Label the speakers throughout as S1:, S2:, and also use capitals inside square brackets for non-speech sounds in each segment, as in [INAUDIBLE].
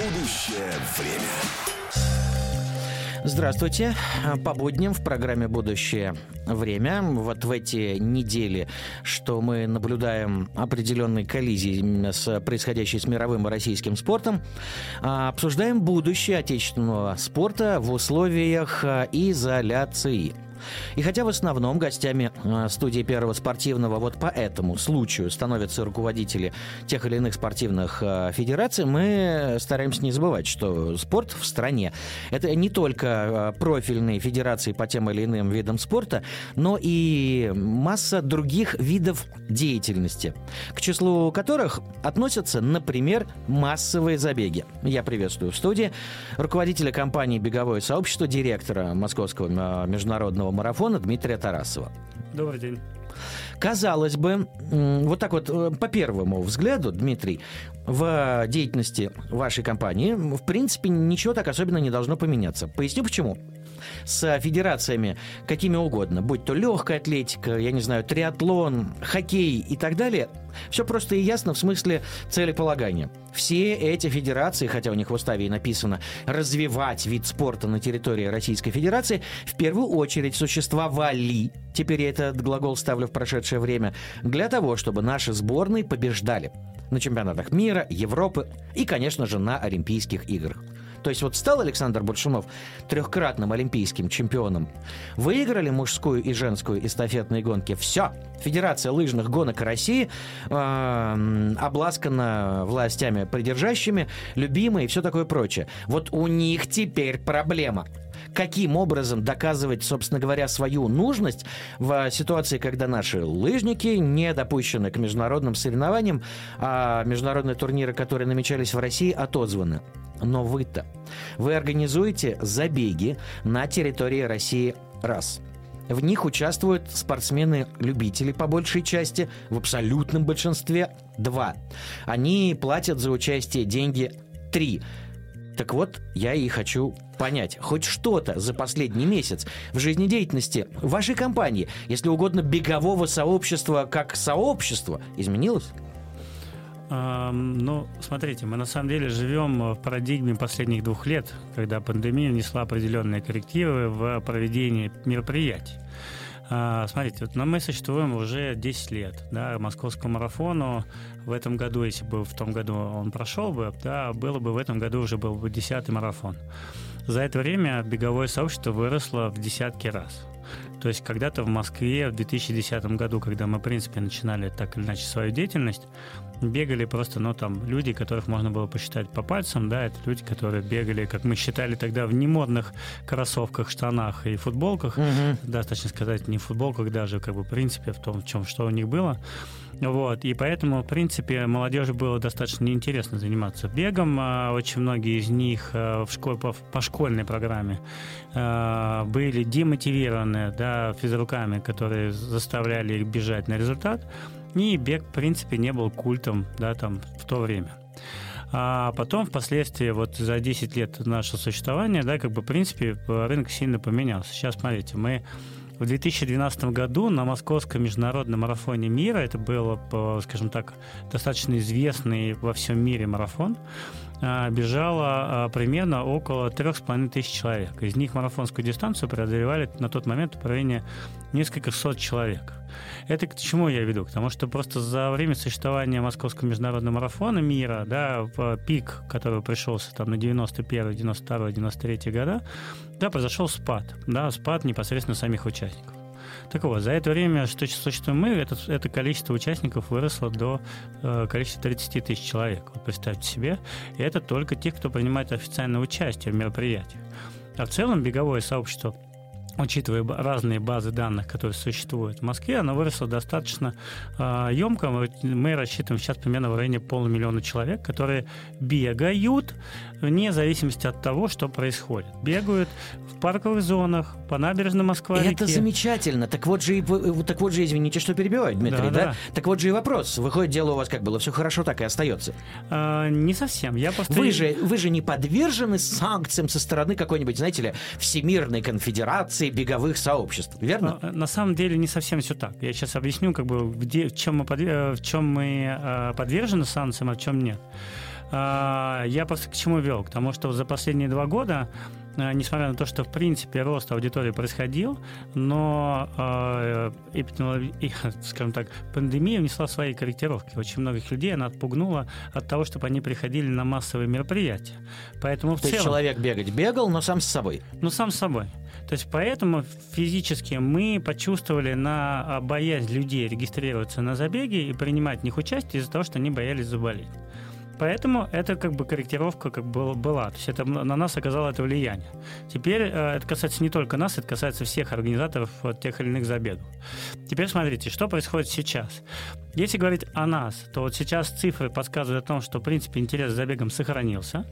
S1: Будущее время.
S2: Здравствуйте. По будням в программе «Будущее время». Вот в эти недели, что мы наблюдаем определенные коллизии с происходящей с мировым и российским спортом, а, обсуждаем будущее отечественного спорта в условиях а, изоляции. И хотя в основном гостями э, студии Первого спортивного вот по этому случаю становятся руководители тех или иных спортивных э, федераций, мы стараемся не забывать, что спорт в стране – это не только э, профильные федерации по тем или иным видам спорта, но и масса других видов деятельности, к числу которых относятся, например, массовые забеги. Я приветствую в студии руководителя компании «Беговое сообщество», директора Московского международного марафона марафона Дмитрия Тарасова.
S3: Добрый день.
S2: Казалось бы, вот так вот э, по первому взгляду, Дмитрий, в деятельности вашей компании, в принципе, ничего так особенно не должно поменяться. Поясню почему с федерациями какими угодно, будь то легкая атлетика, я не знаю, триатлон, хоккей и так далее, все просто и ясно в смысле целеполагания. Все эти федерации, хотя у них в уставе и написано развивать вид спорта на территории Российской Федерации, в первую очередь существовали, теперь я этот глагол ставлю в прошедшее время, для того, чтобы наши сборные побеждали на чемпионатах мира, Европы и, конечно же, на Олимпийских играх. То есть вот стал Александр Большунов трехкратным олимпийским чемпионом. Выиграли мужскую и женскую эстафетные гонки. Все. Федерация лыжных гонок России э, обласкана властями придержащими, любимая и все такое прочее. Вот у них теперь проблема каким образом доказывать, собственно говоря, свою нужность в ситуации, когда наши лыжники не допущены к международным соревнованиям, а международные турниры, которые намечались в России, отозваны. Но вы-то, вы организуете забеги на территории России раз – в них участвуют спортсмены-любители по большей части, в абсолютном большинстве два. Они платят за участие деньги три. Так вот, я и хочу понять хоть что-то за последний месяц в жизнедеятельности вашей компании, если угодно, бегового сообщества как сообщества, изменилось?
S3: Ну, смотрите, мы на самом деле живем в парадигме последних двух лет, когда пандемия внесла определенные коррективы в проведении мероприятий. А, смотрите, вот мы существуем уже 10 лет. Да, московскому марафону в этом году, если бы в том году он прошел бы, да, было бы в этом году уже был бы 10 марафон. За это время беговое сообщество выросло в десятки раз. То есть когда-то в Москве в 2010 году, когда мы, в принципе, начинали так или иначе свою деятельность, бегали просто, ну, там, люди, которых можно было посчитать по пальцам, да, это люди, которые бегали, как мы считали тогда, в немодных кроссовках, штанах и футболках, угу. да, точно сказать, не в футболках даже, как бы, в принципе, в том, в чем, что у них было. Вот, и поэтому, в принципе, молодежи было достаточно неинтересно заниматься бегом. А очень многие из них а, в школе, по, школьной программе а, были демотивированы да, физруками, которые заставляли их бежать на результат. И бег, в принципе, не был культом да, там, в то время. А потом, впоследствии, вот за 10 лет нашего существования, да, как бы, в принципе, рынок сильно поменялся. Сейчас, смотрите, мы в 2012 году на Московском международном марафоне мира, это был, скажем так, достаточно известный во всем мире марафон, а, бежало а, примерно около трех с половиной тысяч человек. Из них марафонскую дистанцию преодолевали на тот момент управление несколько сот человек. Это к чему я веду? К тому, что просто за время существования Московского международного марафона мира, да, пик, который пришелся там на 91, 92, 93 года, да, произошел спад, да, спад непосредственно самих участников. Так вот, за это время, что существуем мы, это, это количество участников выросло до э, количества 30 тысяч человек. Вот представьте себе. И это только те, кто принимает официальное участие в мероприятиях. А в целом беговое сообщество учитывая разные базы данных, которые существуют в Москве, она выросла достаточно э, емко. Мы, мы рассчитываем сейчас примерно в районе полумиллиона человек, которые бегают вне зависимости от того, что происходит. Бегают в парковых зонах, по набережной Москвы.
S2: Это замечательно. Так вот же, так вот же, извините, что перебиваю, Дмитрий, да, да? да? Так вот же и вопрос. Выходит, дело у вас как было, все хорошо, так и остается.
S3: А, не совсем. Я просто...
S2: Вы же, вы же не подвержены санкциям со стороны какой-нибудь, знаете ли, Всемирной конфедерации беговых сообществ, верно?
S3: А, на самом деле не совсем все так. Я сейчас объясню, как бы, где, в чем мы, подвер... в чем мы а, подвержены санкциям, а в чем нет. А, я просто к чему вел? К тому, что за последние два года Э, несмотря на то, что в принципе рост аудитории происходил, но э, эпидемиология, [LAUGHS] скажем так, пандемия внесла свои корректировки. Очень многих людей она отпугнула от того, чтобы они приходили на массовые мероприятия. Поэтому в
S2: то
S3: целом...
S2: есть человек бегать бегал, но сам с собой?
S3: Ну, сам с собой. То есть поэтому физически мы почувствовали на боязнь людей регистрироваться на забеге и принимать в них участие из-за того, что они боялись заболеть. Поэтому это как бы корректировка как бы была. То есть это на нас оказало это влияние. Теперь э, это касается не только нас, это касается всех организаторов тех или иных забегов. Теперь смотрите, что происходит сейчас. Если говорить о нас, то вот сейчас цифры подсказывают о том, что, в принципе, интерес к забегам сохранился,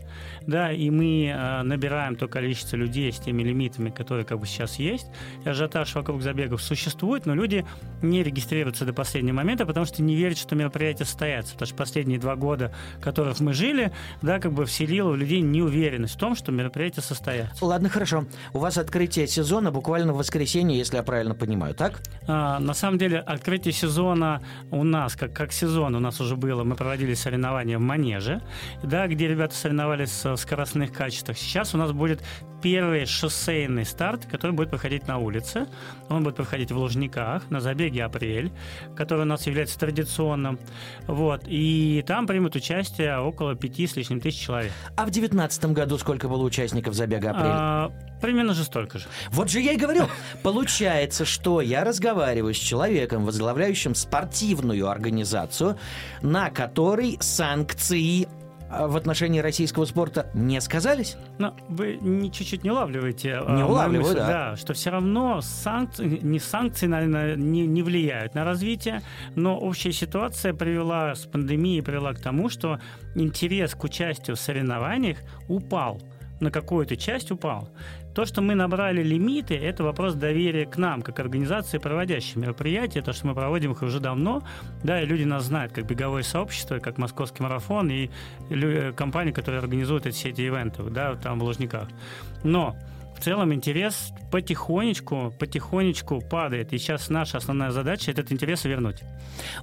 S3: да, и мы э, набираем то количество людей с теми лимитами, которые как бы сейчас есть. И ажиотаж вокруг забегов существует, но люди не регистрируются до последнего момента, потому что не верят, что мероприятие состоятся. Потому что последние два года, которых мы жили, да, как бы вселило у людей неуверенность в том, что мероприятие состоятся.
S2: Ладно, хорошо. У вас открытие сезона буквально в воскресенье, если я правильно понимаю, так?
S3: А, на самом деле, открытие сезона у нас, как, как сезон у нас уже было, мы проводили соревнования в Манеже, да, где ребята соревновались в скоростных качествах. Сейчас у нас будет первый шоссейный старт, который будет проходить на улице. Он будет проходить в Лужниках на забеге «Апрель», который у нас является традиционным. Вот. И там примут участие около пяти с лишним тысяч человек.
S2: А в 2019 году сколько было участников забега «Апрель»? А,
S3: примерно же столько же.
S2: Вот же я и говорю. Получается, что я разговариваю с человеком, возглавляющим спортивную организацию, на которой санкции в отношении российского спорта не сказались?
S3: Но вы не, чуть-чуть не улавливаете.
S2: А, не улавливаю,
S3: да. да. Что все равно санкции, не санкции, наверное, не, не влияют на развитие, но общая ситуация привела с пандемией, привела к тому, что интерес к участию в соревнованиях упал на какую-то часть упал. То, что мы набрали лимиты, это вопрос доверия к нам, как организации, проводящей мероприятия, то, что мы проводим их уже давно, да, и люди нас знают как беговое сообщество, как Московский марафон и компании, которые организуют эти, все эти ивенты, да, там в Лужниках. Но в целом интерес потихонечку, потихонечку падает. И сейчас наша основная задача этот интерес вернуть.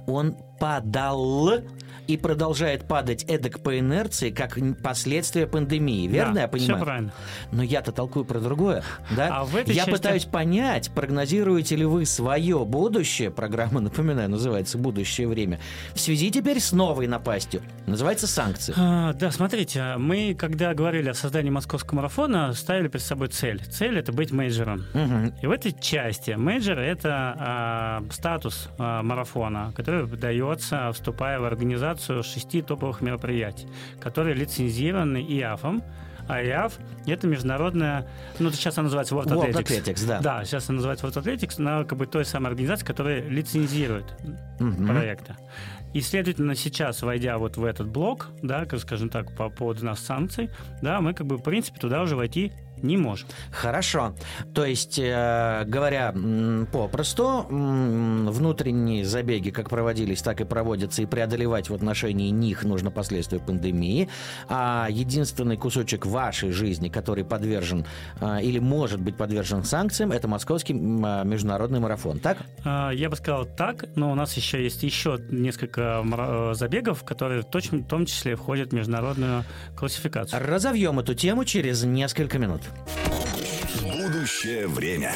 S2: Он падал и продолжает падать эдак по инерции, как последствия пандемии. Верно да, я понимаю?
S3: Все правильно.
S2: Но я-то толкую про другое. Да?
S3: А в этой
S2: я
S3: части...
S2: пытаюсь понять, прогнозируете ли вы свое будущее, программа, напоминаю, называется «Будущее время», в связи теперь с новой напастью. Называется «Санкции».
S3: А, да, смотрите, мы, когда говорили о создании московского марафона, ставили перед собой цель. Цель – это быть менеджером. Угу. И в этой части менеджер – это а, статус а, марафона, который дается, вступая в организацию шести топовых мероприятий, которые лицензированы ИАФом, а ИАФ – это международная, ну, сейчас она называется World.
S2: World Athletics, да.
S3: Да, сейчас она называется World Athletics, она как бы той самой организации, которая лицензирует mm-hmm. проекты. И, следовательно, сейчас, войдя вот в этот блок, да, скажем так, по поводу нас санкций, да, мы как бы, в принципе, туда уже войти не можем.
S2: Хорошо. То есть, э, говоря попросту, внутренние забеги как проводились, так и проводятся, и преодолевать в отношении них нужно последствия пандемии. А единственный кусочек вашей жизни, который подвержен э, или может быть подвержен санкциям, это московский э, международный марафон, так?
S3: А, я бы сказал так, но у нас еще есть еще несколько забегов, которые точно, в том числе входят в международную классификацию.
S2: Разовьем эту тему через несколько минут.
S1: Будущее время.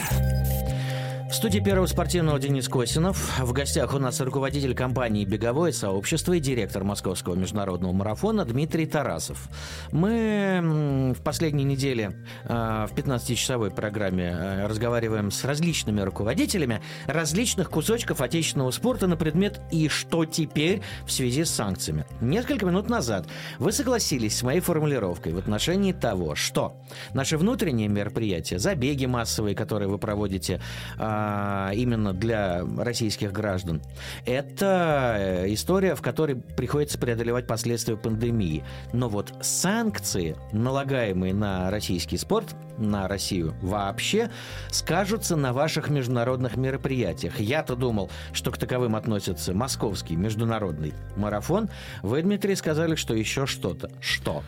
S2: В студии Первого спортивного Денис Косинов. В гостях у нас руководитель компании «Беговое сообщество» и директор Московского международного марафона Дмитрий Тарасов. Мы в последней неделе э, в 15-часовой программе э, разговариваем с различными руководителями различных кусочков отечественного спорта на предмет «И что теперь?» в связи с санкциями. Несколько минут назад вы согласились с моей формулировкой в отношении того, что наши внутренние мероприятия, забеги массовые, которые вы проводите, э, а, именно для российских граждан. Это э, история, в которой приходится преодолевать последствия пандемии. Но вот санкции, налагаемые на российский спорт, на Россию вообще, скажутся на ваших международных мероприятиях. Я-то думал, что к таковым относится московский международный марафон. Вы, Дмитрий, сказали, что еще что-то. Что?
S3: Ну,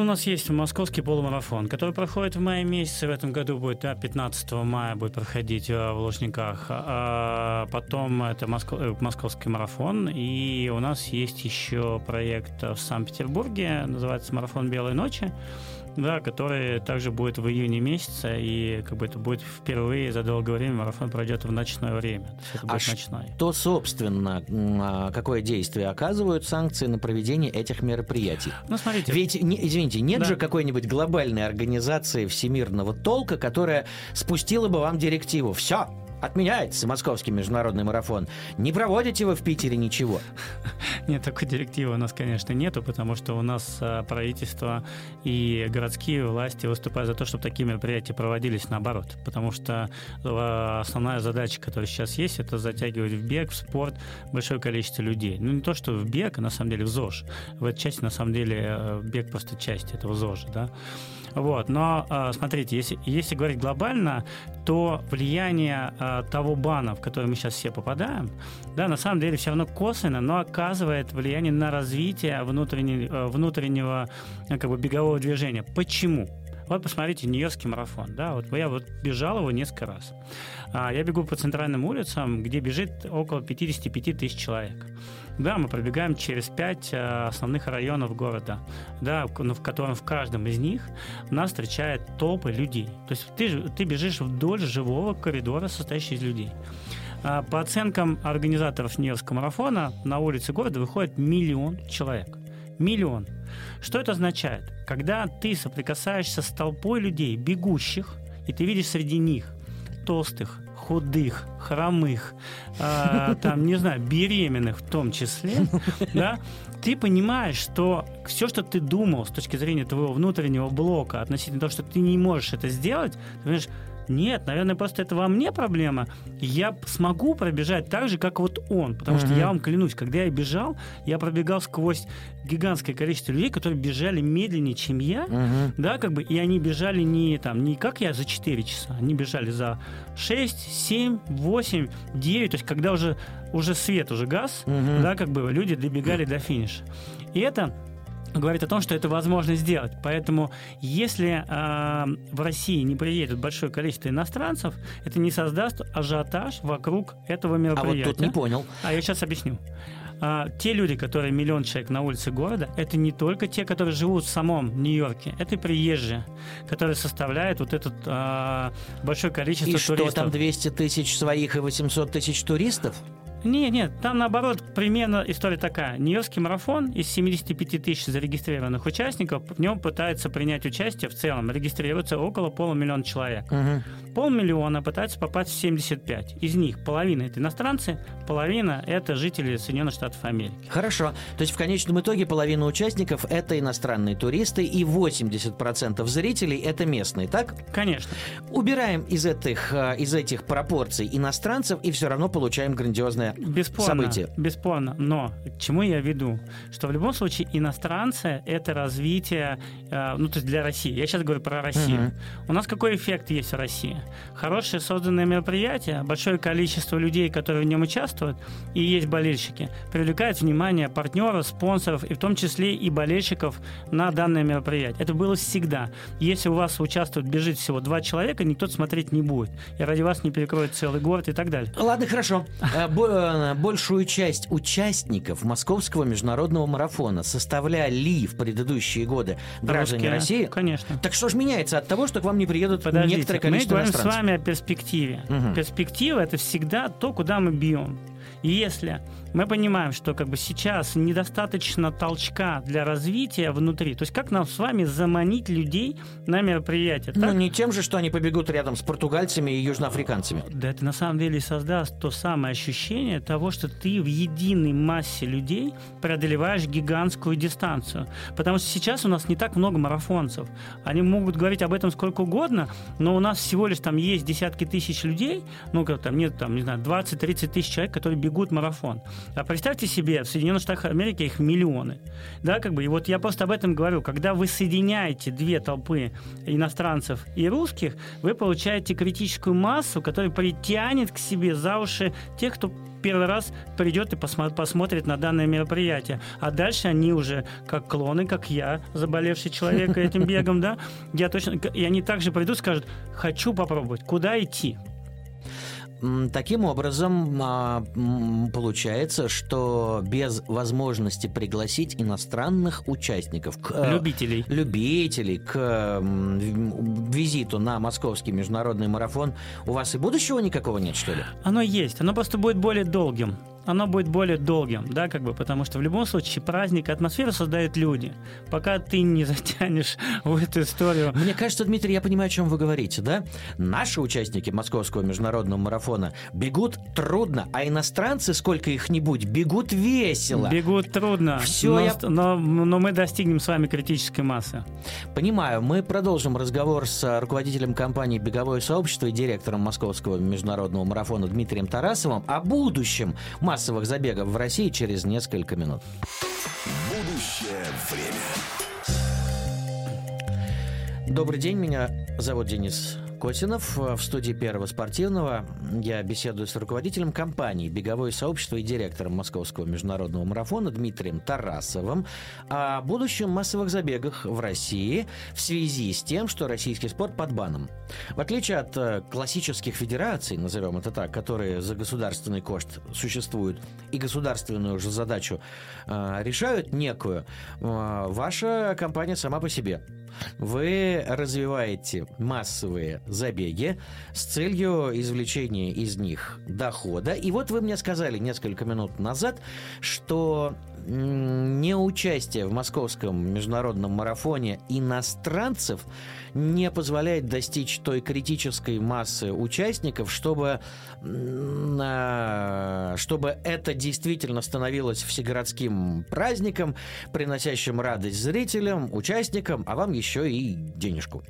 S3: у нас есть московский полумарафон, который проходит в мае месяце. В этом году будет, да, 15 мая будет проходить э, в Лужниках. А потом это э, московский марафон. И у нас есть еще проект в Санкт-Петербурге, называется «Марафон Белой ночи» да, который также будет в июне месяце, и как бы это будет впервые за долгое время марафон пройдет в ночное время. То
S2: а ночной. что, собственно, а, какое действие оказывают санкции на проведение этих мероприятий? Ну, смотрите. Ведь, не, извините, нет да. же какой-нибудь глобальной организации всемирного толка, которая спустила бы вам директиву. Все, Отменяется московский международный марафон. Не проводите вы в Питере ничего? [LAUGHS]
S3: Нет, такой директивы у нас, конечно, нету, потому что у нас а, правительство и городские власти выступают за то, чтобы такие мероприятия проводились наоборот. Потому что а, основная задача, которая сейчас есть, это затягивать в бег, в спорт большое количество людей. Ну, не то, что в бег, а на самом деле в ЗОЖ. В этой части, на самом деле, э, бег просто часть этого ЗОЖа, да. Вот. Но а, смотрите, если, если говорить глобально, то влияние а, того бана, в который мы сейчас все попадаем, да, на самом деле все равно косвенно, но оказывает влияние на развитие внутреннего, э, внутреннего как бы, бегового движения. Почему? Вот посмотрите, Нью-Йоркский марафон, да, вот я вот бежал его несколько раз. А, я бегу по центральным улицам, где бежит около 55 тысяч человек. Да, мы пробегаем через пять э, основных районов города, да, ну, в котором в каждом из них нас встречает толпы людей. То есть ты, ты бежишь вдоль живого коридора, состоящего из людей. А, по оценкам организаторов Невского марафона, на улице города выходит миллион человек. Миллион. Что это означает? Когда ты соприкасаешься с толпой людей, бегущих, и ты видишь среди них толстых, худых, хромых, э, [LAUGHS] там, не знаю, беременных в том числе, да, ты понимаешь, что все, что ты думал с точки зрения твоего внутреннего блока относительно того, что ты не можешь это сделать, ты понимаешь, нет, наверное, просто это во мне проблема. Я смогу пробежать так же, как вот он. Потому что я вам клянусь, когда я бежал, я пробегал сквозь гигантское количество людей, которые бежали медленнее, чем я. Да, как бы, и они бежали не, там, не как я за 4 часа, они бежали за 6, 7, 8, 9. То есть, когда уже, уже свет, уже газ, да, как бы люди добегали до финиша. И это говорит о том, что это возможно сделать. Поэтому, если э, в России не приедет большое количество иностранцев, это не создаст ажиотаж вокруг этого мероприятия.
S2: А вот тут не понял.
S3: А я сейчас объясню. А, те люди, которые миллион человек на улице города, это не только те, которые живут в самом Нью-Йорке, это и приезжие, которые составляют вот это а, большое количество и туристов.
S2: И что, там 200 тысяч своих и 800 тысяч туристов?
S3: Нет, нет, там наоборот примерно история такая. Нью-Йоркский марафон из 75 тысяч зарегистрированных участников, в нем пытается принять участие в целом, регистрируется около полумиллиона человек. Угу. Полмиллиона пытаются попасть в 75. Из них половина это иностранцы, половина это жители Соединенных Штатов Америки.
S2: Хорошо. То есть в конечном итоге половина участников это иностранные туристы и 80% зрителей это местные, так?
S3: Конечно.
S2: Убираем из этих, э, из этих пропорций иностранцев и все равно получаем грандиозное важное бесспорно, событие.
S3: Бесспорно. Но к чему я веду? Что в любом случае иностранцы – это развитие, э, ну, то есть для России. Я сейчас говорю про Россию. Угу. У нас какой эффект есть в России? Хорошее созданное мероприятие, большое количество людей, которые в нем участвуют, и есть болельщики, привлекает внимание партнеров, спонсоров, и в том числе и болельщиков на данное мероприятие. Это было всегда. Если у вас участвует, бежит всего два человека, никто смотреть не будет. И ради вас не перекроет целый город и так далее.
S2: Ладно, хорошо. Э, большую часть участников московского международного марафона составляли в предыдущие годы граждане России.
S3: Конечно.
S2: Так что же меняется от того, что к вам не приедут Подождите, некоторое количество
S3: мы говорим с вами о перспективе. Угу. Перспектива – это всегда то, куда мы бьем. И если мы понимаем, что как бы сейчас недостаточно толчка для развития внутри. То есть как нам с вами заманить людей на мероприятие?
S2: Ну, не тем же, что они побегут рядом с португальцами и южноафриканцами.
S3: Да, это на самом деле создаст то самое ощущение того, что ты в единой массе людей преодолеваешь гигантскую дистанцию. Потому что сейчас у нас не так много марафонцев. Они могут говорить об этом сколько угодно, но у нас всего лишь там есть десятки тысяч людей, ну, как там нет, там, не знаю, 20-30 тысяч человек, которые бегут марафон. А представьте себе, в Соединенных Штатах Америки их миллионы. Да, как бы, и вот я просто об этом говорю. Когда вы соединяете две толпы иностранцев и русских, вы получаете критическую массу, которая притянет к себе за уши тех, кто первый раз придет и посмо- посмотрит на данное мероприятие. А дальше они уже, как клоны, как я, заболевший человек [LAUGHS] этим бегом, да, я точно, и они также придут и скажут, хочу попробовать, куда идти?
S2: Таким образом, а, получается, что без возможности пригласить иностранных участников,
S3: к, э, любителей,
S2: любителей к визиту на московский международный марафон, у вас и будущего никакого нет, что ли?
S3: Оно есть, оно просто будет более долгим оно будет более долгим, да, как бы, потому что в любом случае праздник, атмосферу создают люди. Пока ты не [LAUGHS] затянешь в эту историю...
S2: Мне кажется, Дмитрий, я понимаю, о чем вы говорите, да? Наши участники московского международного марафона бегут трудно, а иностранцы, сколько их нибудь, бегут весело.
S3: Бегут трудно, Все но, я... но, но мы достигнем с вами критической массы.
S2: Понимаю, мы продолжим разговор с руководителем компании «Беговое сообщество» и директором московского международного марафона Дмитрием Тарасовым о будущем массового массовых забегов в России через несколько минут. Будущее время. Добрый день, меня зовут Денис Косинов. В студии Первого спортивного я беседую с руководителем компании «Беговое сообщество» и директором Московского международного марафона Дмитрием Тарасовым о будущем массовых забегах в России в связи с тем, что российский спорт под баном. В отличие от э, классических федераций, назовем это так, которые за государственный кошт существуют и государственную же задачу э, решают некую, э, ваша компания сама по себе – вы развиваете массовые забеги с целью извлечения из них дохода. И вот вы мне сказали несколько минут назад, что неучастие в московском международном марафоне иностранцев не позволяет достичь той критической массы участников, чтобы, а, чтобы это действительно становилось всегородским праздником, приносящим радость зрителям, участникам, а вам еще и денежку.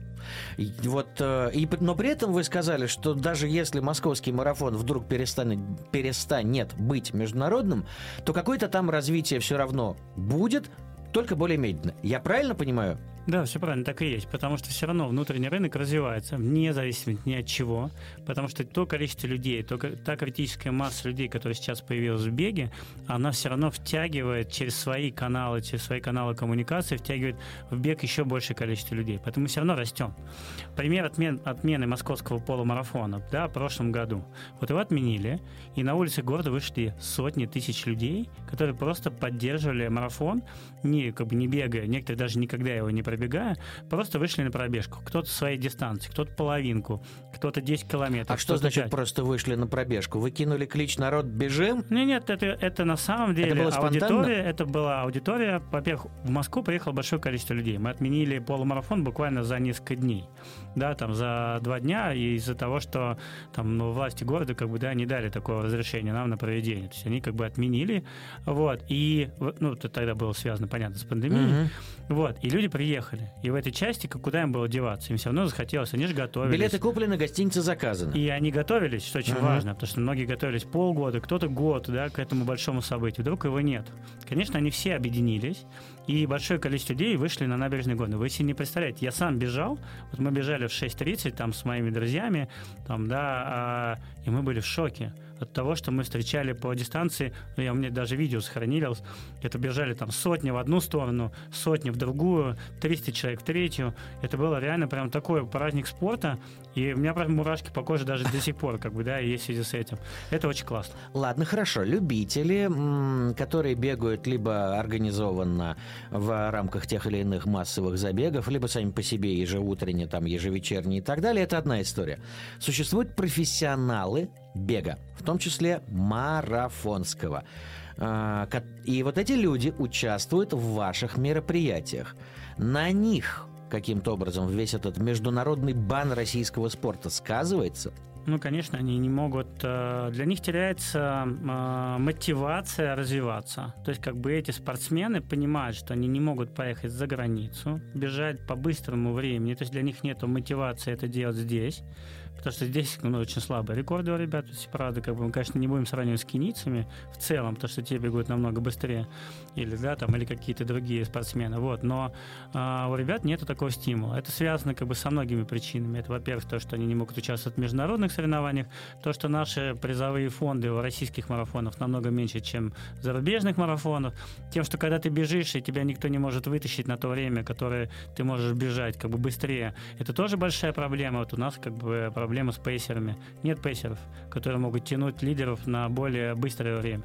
S2: И вот, э, и, но при этом вы сказали, что даже если московский марафон вдруг перестанет, перестанет быть международным, то какое-то там развитие все равно будет, только более медленно. Я правильно понимаю?
S3: Да, все правильно, так и есть. Потому что все равно внутренний рынок развивается, вне зависимости ни от чего. Потому что то количество людей, то, та критическая масса людей, которая сейчас появилась в беге, она все равно втягивает через свои каналы, через свои каналы коммуникации, втягивает в бег еще большее количество людей. Поэтому мы все равно растем. Пример отмен, отмены московского полумарафона да, в прошлом году. Вот его отменили, и на улице города вышли сотни тысяч людей, которые просто поддерживали марафон, не, как бы не бегая, некоторые даже никогда его не пробегали, пробегая, просто вышли на пробежку. Кто-то своей дистанции, кто-то половинку, кто-то 10 километров.
S2: А что значит 5. просто вышли на пробежку? Вы кинули клич «Народ, бежим»?
S3: Нет, нет, это, это на самом деле это было аудитория. Это была аудитория. Во-первых, в Москву приехало большое количество людей. Мы отменили полумарафон буквально за несколько дней. Да, там за два дня из-за того, что там ну, власти города как бы, да, не дали такого разрешения нам на проведение. То есть они как бы отменили. Вот. И, ну, это тогда было связано, понятно, с пандемией. Угу. Вот. И люди приехали. И в этой части, куда им было деваться? Им все равно захотелось, они же готовились.
S2: Билеты куплены, гостиница заказана.
S3: И они готовились, что очень uh-huh. важно, потому что многие готовились полгода, кто-то год, да, к этому большому событию. Вдруг его нет. Конечно, они все объединились, и большое количество людей вышли на набережный Гонны. Вы себе не представляете, я сам бежал, вот мы бежали в 6.30 там с моими друзьями, там, да, а, и мы были в шоке от того, что мы встречали по дистанции, ну, я, у меня даже видео сохранилось, это бежали там сотни в одну сторону, сотни в другую, 300 человек в третью. Это было реально прям такой праздник спорта, и у меня прям мурашки по коже даже до сих пор, как бы, да, есть в связи с этим. Это очень классно.
S2: Ладно, хорошо. Любители, которые бегают либо организованно в рамках тех или иных массовых забегов, либо сами по себе ежеутренне, там, ежевечерние и так далее, это одна история. Существуют профессионалы бега, в том числе марафонского. А, и вот эти люди участвуют в ваших мероприятиях. На них каким-то образом весь этот международный бан российского спорта сказывается?
S3: Ну, конечно, они не могут... Э, для них теряется э, мотивация развиваться. То есть, как бы эти спортсмены понимают, что они не могут поехать за границу, бежать по быстрому времени. То есть, для них нет мотивации это делать здесь. Потому что здесь ну, очень слабые рекорды у ребят. Правда, как бы мы, конечно, не будем сравнивать с кенийцами в целом, потому что те бегут намного быстрее. Или, да, там, или какие-то другие спортсмены. Вот. Но а, у ребят нет такого стимула. Это связано как бы со многими причинами. Это, во-первых, то, что они не могут участвовать в международных соревнованиях, то, что наши призовые фонды у российских марафонов намного меньше, чем зарубежных марафонов, тем, что когда ты бежишь, и тебя никто не может вытащить на то время, которое ты можешь бежать как бы быстрее, это тоже большая проблема. Вот у нас как бы проблема с пейсерами. Нет пейсеров, которые могут тянуть лидеров на более быстрое время.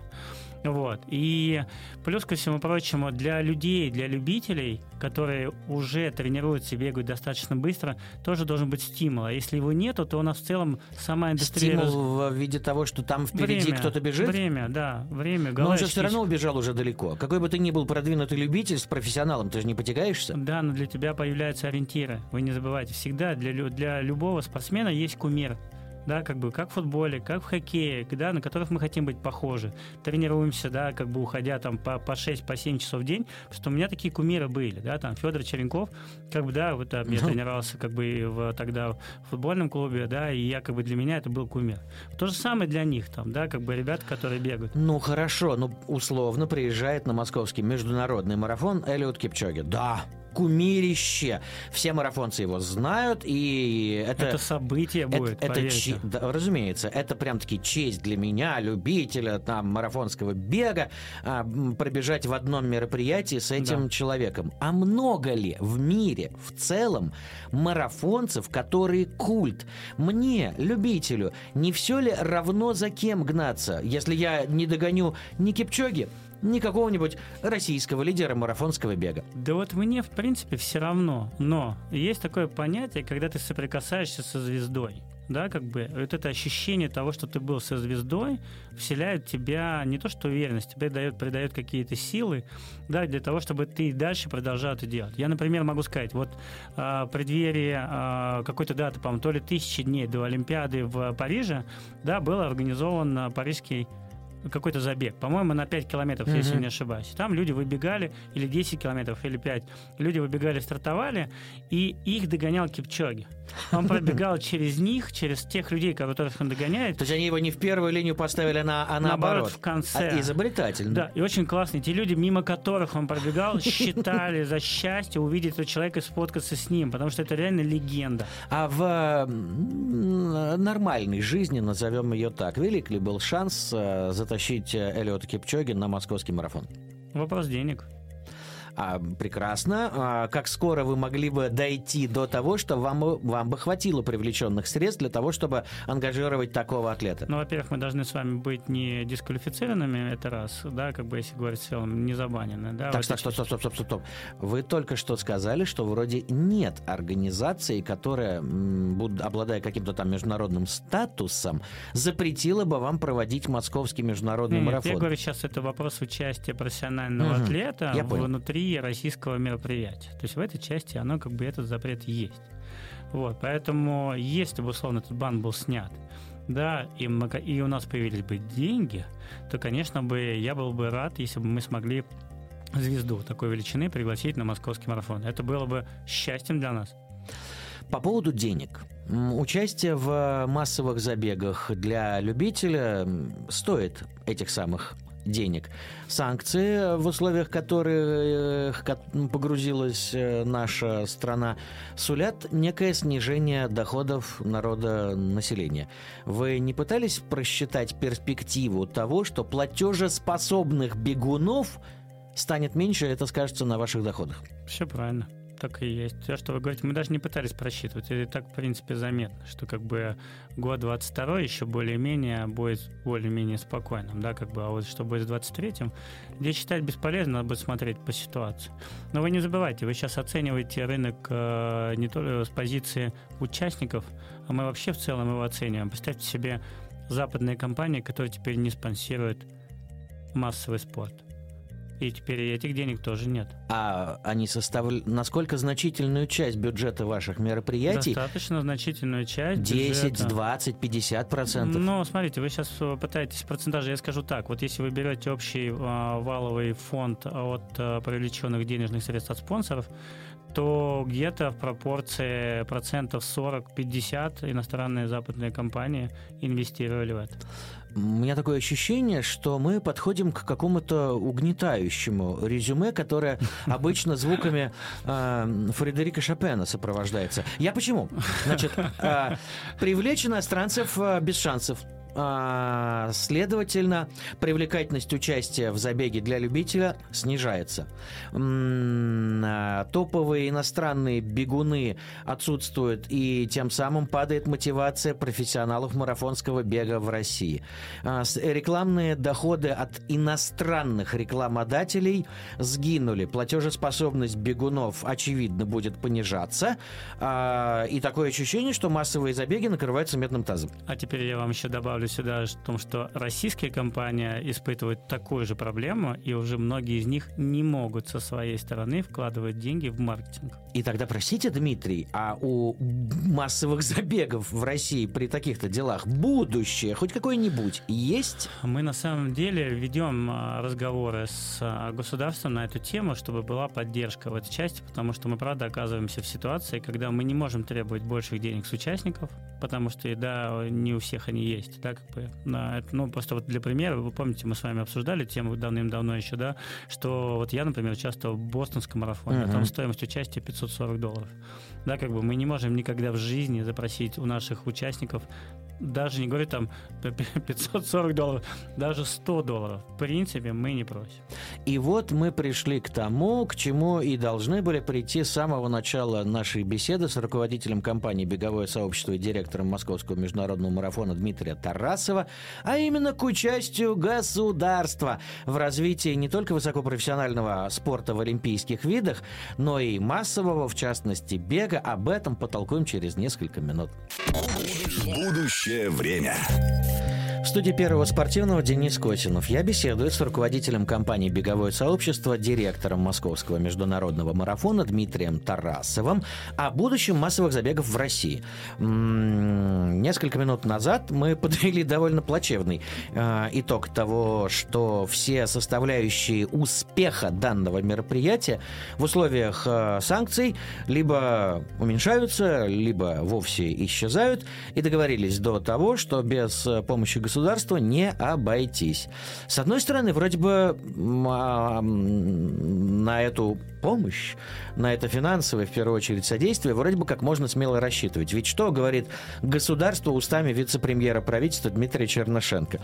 S3: Вот. И плюс ко всему прочему, для людей, для любителей, которые уже тренируются и бегают достаточно быстро, тоже должен быть стимул. А если его нету, то у нас в целом сама индустрия...
S2: Стимул в виде того, что там впереди
S3: время,
S2: кто-то бежит?
S3: Время, да, время.
S2: Но он же все равно убежал уже далеко. Какой бы ты ни был продвинутый любитель с профессионалом, ты же не потягаешься?
S3: Да, но для тебя появляются ориентиры. Вы не забывайте, всегда для, для любого спортсмена есть кумир да, как бы как в футболе, как в хоккее, да, на которых мы хотим быть похожи. Тренируемся, да, как бы уходя там по, по 6, по 7 часов в день, потому что у меня такие кумиры были, да, там Федор Черенков, как бы, да, вот там, я ну. тренировался как бы в, тогда в футбольном клубе, да, и я как бы для меня это был кумир. То же самое для них там, да, как бы ребята, которые бегают.
S2: Ну, хорошо, ну, условно приезжает на московский международный марафон Элиот Кипчоги. Да, кумирище. Все марафонцы его знают, и это...
S3: Это событие будет,
S2: Это, это да, разумеется, это прям-таки честь для меня, любителя там марафонского бега, а, пробежать в одном мероприятии с этим да. человеком. А много ли в мире в целом марафонцев, которые культ? Мне, любителю, не все ли равно за кем гнаться? Если я не догоню ни Кипчоги, ни какого-нибудь российского лидера марафонского бега.
S3: Да вот мне, в принципе, все равно. Но есть такое понятие, когда ты соприкасаешься со звездой. Да, как бы вот это ощущение того, что ты был со звездой, вселяет в тебя не то что уверенность, тебе дает, придает какие-то силы, да, для того, чтобы ты дальше продолжал это делать. Я, например, могу сказать, вот э, преддверии э, какой-то даты, по-моему, то ли тысячи дней до Олимпиады в Париже, да, был организован парижский какой-то забег, по-моему, на 5 километров, mm-hmm. если не ошибаюсь. Там люди выбегали, или 10 километров, или 5. Люди выбегали, стартовали, и их догонял Кипчоги. Он пробегал через них, через тех людей, которых он догоняет.
S2: То есть они его не в первую линию поставили, на, а наоборот. наоборот
S3: в конце.
S2: А, изобретательно.
S3: Да, и очень классно. Те люди, мимо которых он пробегал, считали за счастье увидеть этого человека и сфоткаться с ним, потому что это реально легенда.
S2: А в нормальной жизни, назовем ее так, велик ли был шанс э, затащить э, Элиота Кипчоги на московский марафон?
S3: Вопрос денег.
S2: А, прекрасно. А, как скоро вы могли бы дойти до того, что вам, вам бы хватило привлеченных средств для того, чтобы ангажировать такого атлета?
S3: Ну, во-первых, мы должны с вами быть не дисквалифицированными, это раз, да, как бы, если говорить в целом, не забанены. Да,
S2: так, вот так, стоп, стоп, стоп, стоп, стоп, стоп. Вы только что сказали, что вроде нет организации, которая, обладая каким-то там международным статусом, запретила бы вам проводить московский международный
S3: нет,
S2: марафон.
S3: Я говорю, сейчас это вопрос участия профессионального угу. атлета я внутри внутри российского мероприятия. То есть в этой части оно как бы этот запрет есть. Вот, поэтому если бы, условно, этот бан был снят, да, и, мы, и у нас появились бы деньги, то, конечно бы, я был бы рад, если бы мы смогли звезду такой величины пригласить на московский марафон. Это было бы счастьем для нас.
S2: По поводу денег. Участие в массовых забегах для любителя стоит этих самых денег. Санкции, в условиях которых погрузилась э, наша страна, сулят некое снижение доходов народа населения. Вы не пытались просчитать перспективу того, что платежеспособных бегунов станет меньше, это скажется на ваших доходах?
S3: Все правильно так и есть. То, что вы говорите, мы даже не пытались просчитывать. Это так, в принципе, заметно, что как бы год 22 еще более-менее будет более-менее спокойным, да, как бы, а вот что будет с 23-м, здесь считать бесполезно, надо будет смотреть по ситуации. Но вы не забывайте, вы сейчас оцениваете рынок э, не только с позиции участников, а мы вообще в целом его оцениваем. Представьте себе западные компании, которые теперь не спонсируют массовый спорт и теперь этих денег тоже нет.
S2: А они составляют... Насколько значительную часть бюджета ваших мероприятий?
S3: Достаточно значительную часть
S2: 10, бюджета. 20, 50 процентов?
S3: Ну, смотрите, вы сейчас пытаетесь процентажи. Я скажу так. Вот если вы берете общий а, валовый фонд от а, привлеченных денежных средств от спонсоров, то где-то в пропорции процентов 40-50 иностранные западные компании инвестировали в это.
S2: У меня такое ощущение, что мы подходим к какому-то угнетающему резюме, которое [LAUGHS] обычно звуками э, Фредерика Шопена сопровождается. Я почему? Значит, э, привлечь иностранцев э, без шансов. А, следовательно, привлекательность участия в забеге для любителя снижается. А, топовые иностранные бегуны отсутствуют, и тем самым падает мотивация профессионалов марафонского бега в России. А, рекламные доходы от иностранных рекламодателей сгинули. Платежеспособность бегунов, очевидно, будет понижаться. И такое ощущение, что массовые забеги накрываются медным тазом.
S3: А теперь я вам еще добавлю добавлю сюда о том, что российские компании испытывают такую же проблему, и уже многие из них не могут со своей стороны вкладывать деньги в маркетинг.
S2: И тогда, простите, Дмитрий, а у массовых забегов в России при таких-то делах будущее хоть какое-нибудь есть?
S3: Мы на самом деле ведем а, разговоры с а, государством на эту тему, чтобы была поддержка в этой части, потому что мы, правда, оказываемся в ситуации, когда мы не можем требовать больших денег с участников, потому что, да, не у всех они есть, да, как бы, ну, просто вот для примера, вы помните, мы с вами обсуждали тему давным-давно еще, да, что вот я, например, участвовал в бостонском марафоне, uh-huh. там стоимость участия 500 540 долларов. Да, как бы мы не можем никогда в жизни запросить у наших участников даже не говорю там 540 [LAUGHS] долларов, даже 100 долларов. В принципе, мы не просим.
S2: И вот мы пришли к тому, к чему и должны были прийти с самого начала нашей беседы с руководителем компании «Беговое сообщество» и директором Московского международного марафона Дмитрия Тарасова, а именно к участию государства в развитии не только высокопрофессионального спорта в олимпийских видах, но и массового, в частности, бега. Об этом потолкуем через несколько минут.
S1: Будущее Будущее время.
S2: В студии первого спортивного Денис Косинов. Я беседую с руководителем компании «Беговое сообщество», директором Московского международного марафона Дмитрием Тарасовым о будущем массовых забегов в России. Несколько минут назад мы [LAUGHS] подвели довольно плачевный э, итог того, что все составляющие успеха данного мероприятия в условиях э, санкций либо уменьшаются, либо вовсе исчезают, и договорились до того, что без э, помощи государства государства не обойтись. С одной стороны, вроде бы а, на эту помощь, на это финансовое, в первую очередь, содействие, вроде бы как можно смело рассчитывать. Ведь что говорит государство устами вице-премьера правительства Дмитрия Чернышенко?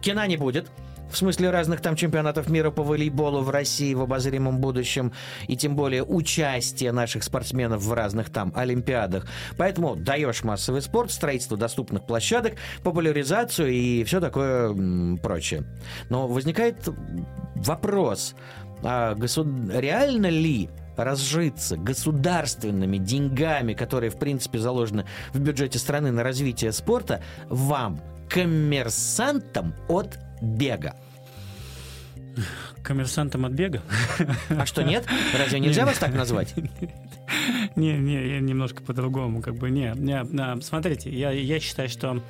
S2: Кино не будет, в смысле разных там чемпионатов мира по волейболу в России в обозримом будущем, и тем более участие наших спортсменов в разных там олимпиадах. Поэтому даешь массовый спорт, строительство доступных площадок, популяризацию и все такое прочее. Но возникает вопрос, а госуд... реально ли разжиться государственными деньгами, которые, в принципе, заложены в бюджете страны на развитие спорта, вам, коммерсантам от бега.
S3: Коммерсантом от бега?
S2: А что, нет? Разве нельзя вас так назвать?
S3: Не, не, я немножко по-другому, как бы, не, не, смотрите, я, я считаю, что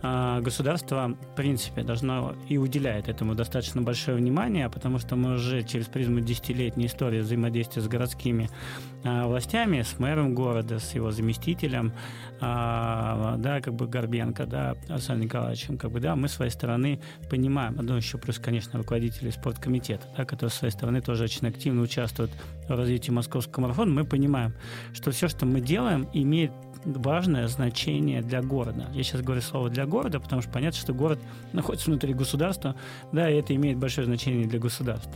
S3: а, государство, в принципе, должно и уделяет этому достаточно большое внимание, потому что мы уже через призму десятилетней истории взаимодействия с городскими а, властями, с мэром города, с его заместителем, а, да, как бы Горбенко, да, Александром Николаевичем, как бы, да, мы с своей стороны понимаем, одно еще плюс, конечно, руководители спорткомитета, да, которые с своей стороны тоже очень активно участвуют в развитии московского марафона, мы понимаем, что все, что мы делаем, имеет важное значение для города. Я сейчас говорю слово «для города», потому что понятно, что город находится внутри государства, да, и это имеет большое значение для государства.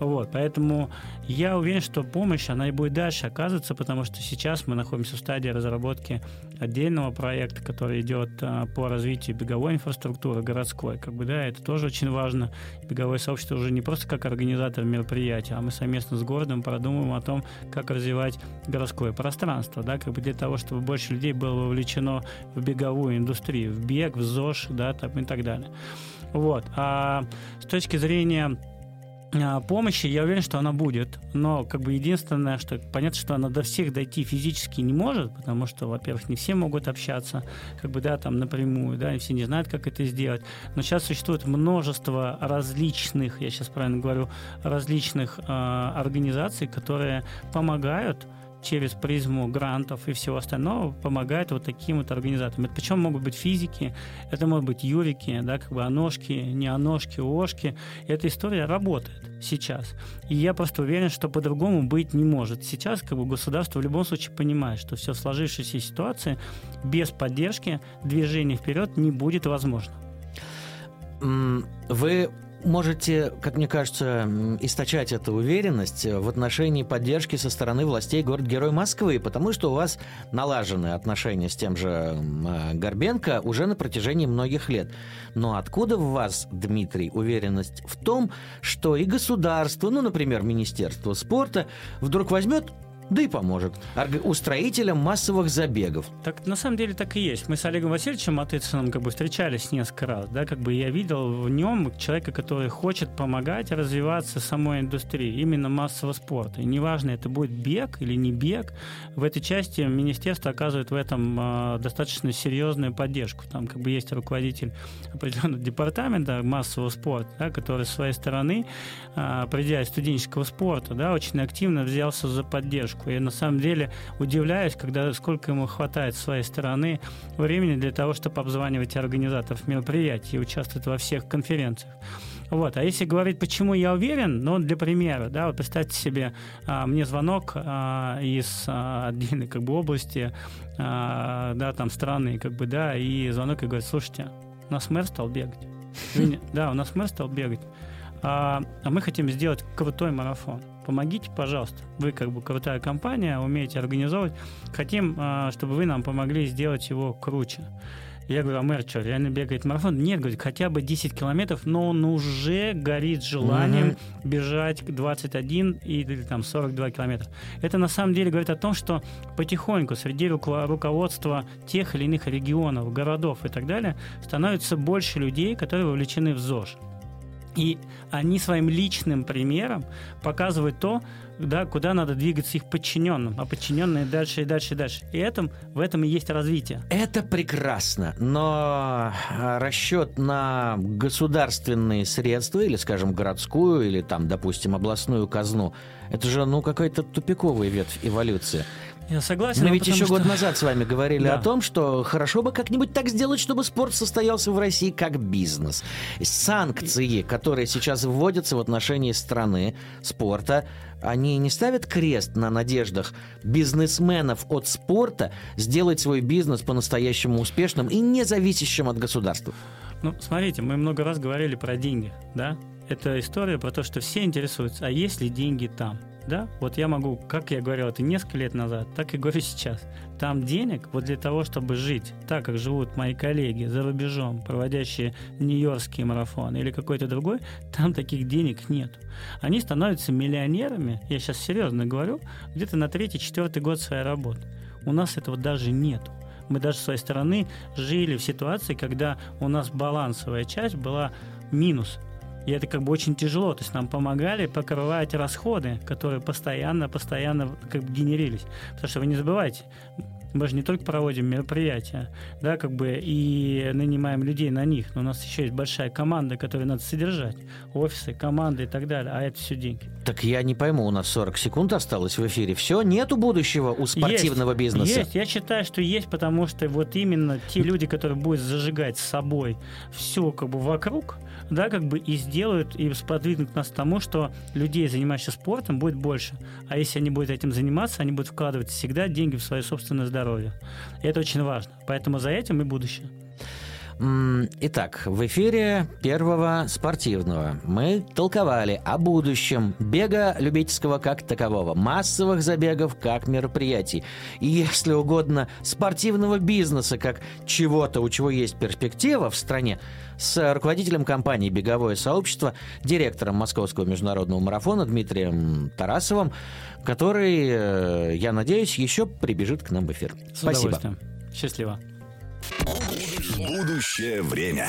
S3: Вот, поэтому я уверен, что помощь, она и будет дальше оказываться, потому что сейчас мы находимся в стадии разработки отдельного проекта, который идет а, по развитию беговой инфраструктуры городской. Как бы, да, это тоже очень важно. Беговое сообщество уже не просто как организатор мероприятия, а мы совместно с городом продумываем о том, как развивать городское пространство, да, как бы для того, чтобы больше людей было вовлечено в беговую индустрию, в бег, в ЗОЖ, да, там, и так далее. Вот. А с точки зрения помощи, я уверен, что она будет. Но как бы единственное, что понятно, что она до всех дойти физически не может, потому что, во-первых, не все могут общаться, как бы, да, там напрямую, да, и все не знают, как это сделать. Но сейчас существует множество различных, я сейчас правильно говорю, различных э, организаций, которые помогают через призму грантов и всего остального помогает вот таким вот организаторам. Это причем могут быть физики, это могут быть юрики, да, как бы оножки, не оножки, ошки. Эта история работает сейчас. И я просто уверен, что по-другому быть не может. Сейчас как бы государство в любом случае понимает, что все сложившиеся ситуации без поддержки движения вперед не будет возможно.
S2: Вы можете, как мне кажется, источать эту уверенность в отношении поддержки со стороны властей город-герой Москвы, потому что у вас налажены отношения с тем же а, Горбенко уже на протяжении многих лет. Но откуда в вас, Дмитрий, уверенность в том, что и государство, ну, например, Министерство спорта, вдруг возьмет да и поможет устроителям массовых забегов.
S3: Так на самом деле так и есть. Мы с Олегом Васильевичем Матыцыным как бы встречались несколько раз, да, как бы я видел в нем человека, который хочет помогать развиваться самой индустрии, именно массового спорта. И неважно, это будет бег или не бег, в этой части министерство оказывает в этом э, достаточно серьезную поддержку. Там как бы есть руководитель определенного департамента массового спорта, да, который с своей стороны, э, придя из студенческого спорта, да, очень активно взялся за поддержку поддержку. И на самом деле удивляюсь, когда сколько ему хватает с своей стороны времени для того, чтобы обзванивать организаторов мероприятий и участвовать во всех конференциях. Вот. А если говорить, почему я уверен, ну, для примера, да, вот представьте себе, а, мне звонок а, из а, отдельной как бы области, а, да, там страны, как бы, да, и звонок и говорит, слушайте, у нас мэр стал бегать. [LAUGHS] Да, у нас мэр стал бегать. А, а мы хотим сделать крутой марафон помогите, пожалуйста. Вы как бы крутая компания, умеете организовывать. Хотим, а, чтобы вы нам помогли сделать его круче. Я говорю, а мэр что, реально бегает марафон? Нет, говорит, хотя бы 10 километров, но он уже горит желанием mm-hmm. бежать 21 или там 42 километра. Это на самом деле говорит о том, что потихоньку среди руководства тех или иных регионов, городов и так далее становится больше людей, которые вовлечены в ЗОЖ. И они своим личным примером показывают то, да, куда надо двигаться их подчиненным, а подчиненные дальше и дальше и дальше. И этом, в этом и есть развитие.
S2: Это прекрасно, но а, расчет на государственные средства, или, скажем, городскую, или там, допустим, областную казну, это же, ну, какая-то тупиковая ветвь эволюции.
S3: Я согласен.
S2: Мы ведь еще что... год назад с вами говорили да. о том, что хорошо бы как-нибудь так сделать, чтобы спорт состоялся в России как бизнес. Санкции, которые сейчас вводятся в отношении страны, спорта, они не ставят крест на надеждах бизнесменов от спорта сделать свой бизнес по-настоящему успешным и независящим от государства?
S3: Ну, смотрите, мы много раз говорили про деньги, да? Это история про то, что все интересуются, а есть ли деньги там? Да, вот я могу, как я говорил это несколько лет назад, так и говорю сейчас. Там денег вот для того, чтобы жить так, как живут мои коллеги за рубежом, проводящие нью-йоркский марафон или какой-то другой, там таких денег нет. Они становятся миллионерами, я сейчас серьезно говорю, где-то на третий-четвертый год своей работы. У нас этого даже нету мы даже с своей стороны жили в ситуации, когда у нас балансовая часть была минус. И это как бы очень тяжело. То есть нам помогали покрывать расходы, которые постоянно, постоянно как бы генерились. Потому что вы не забывайте, мы же не только проводим мероприятия, да, как бы и нанимаем людей на них, но у нас еще есть большая команда, которую надо содержать, офисы, команды и так далее, а это все деньги.
S2: Так я не пойму, у нас 40 секунд осталось в эфире. Все, нету будущего у спортивного
S3: есть,
S2: бизнеса?
S3: Есть, я считаю, что есть, потому что вот именно те люди, которые будут зажигать с собой все как бы вокруг, да, как бы и сделают, и сподвигнут нас к тому, что людей, занимающихся спортом, будет больше. А если они будут этим заниматься, они будут вкладывать всегда деньги в свое собственное здоровье. И это очень важно. Поэтому за этим и будущее.
S2: Итак, в эфире первого спортивного мы толковали о будущем бега любительского как такового, массовых забегов как мероприятий и, если угодно, спортивного бизнеса как чего-то, у чего есть перспектива в стране, с руководителем компании «Беговое сообщество», директором Московского международного марафона Дмитрием Тарасовым, который, э, я надеюсь, еще прибежит к нам в эфир.
S3: С Спасибо. Счастливо.
S1: Будущее время.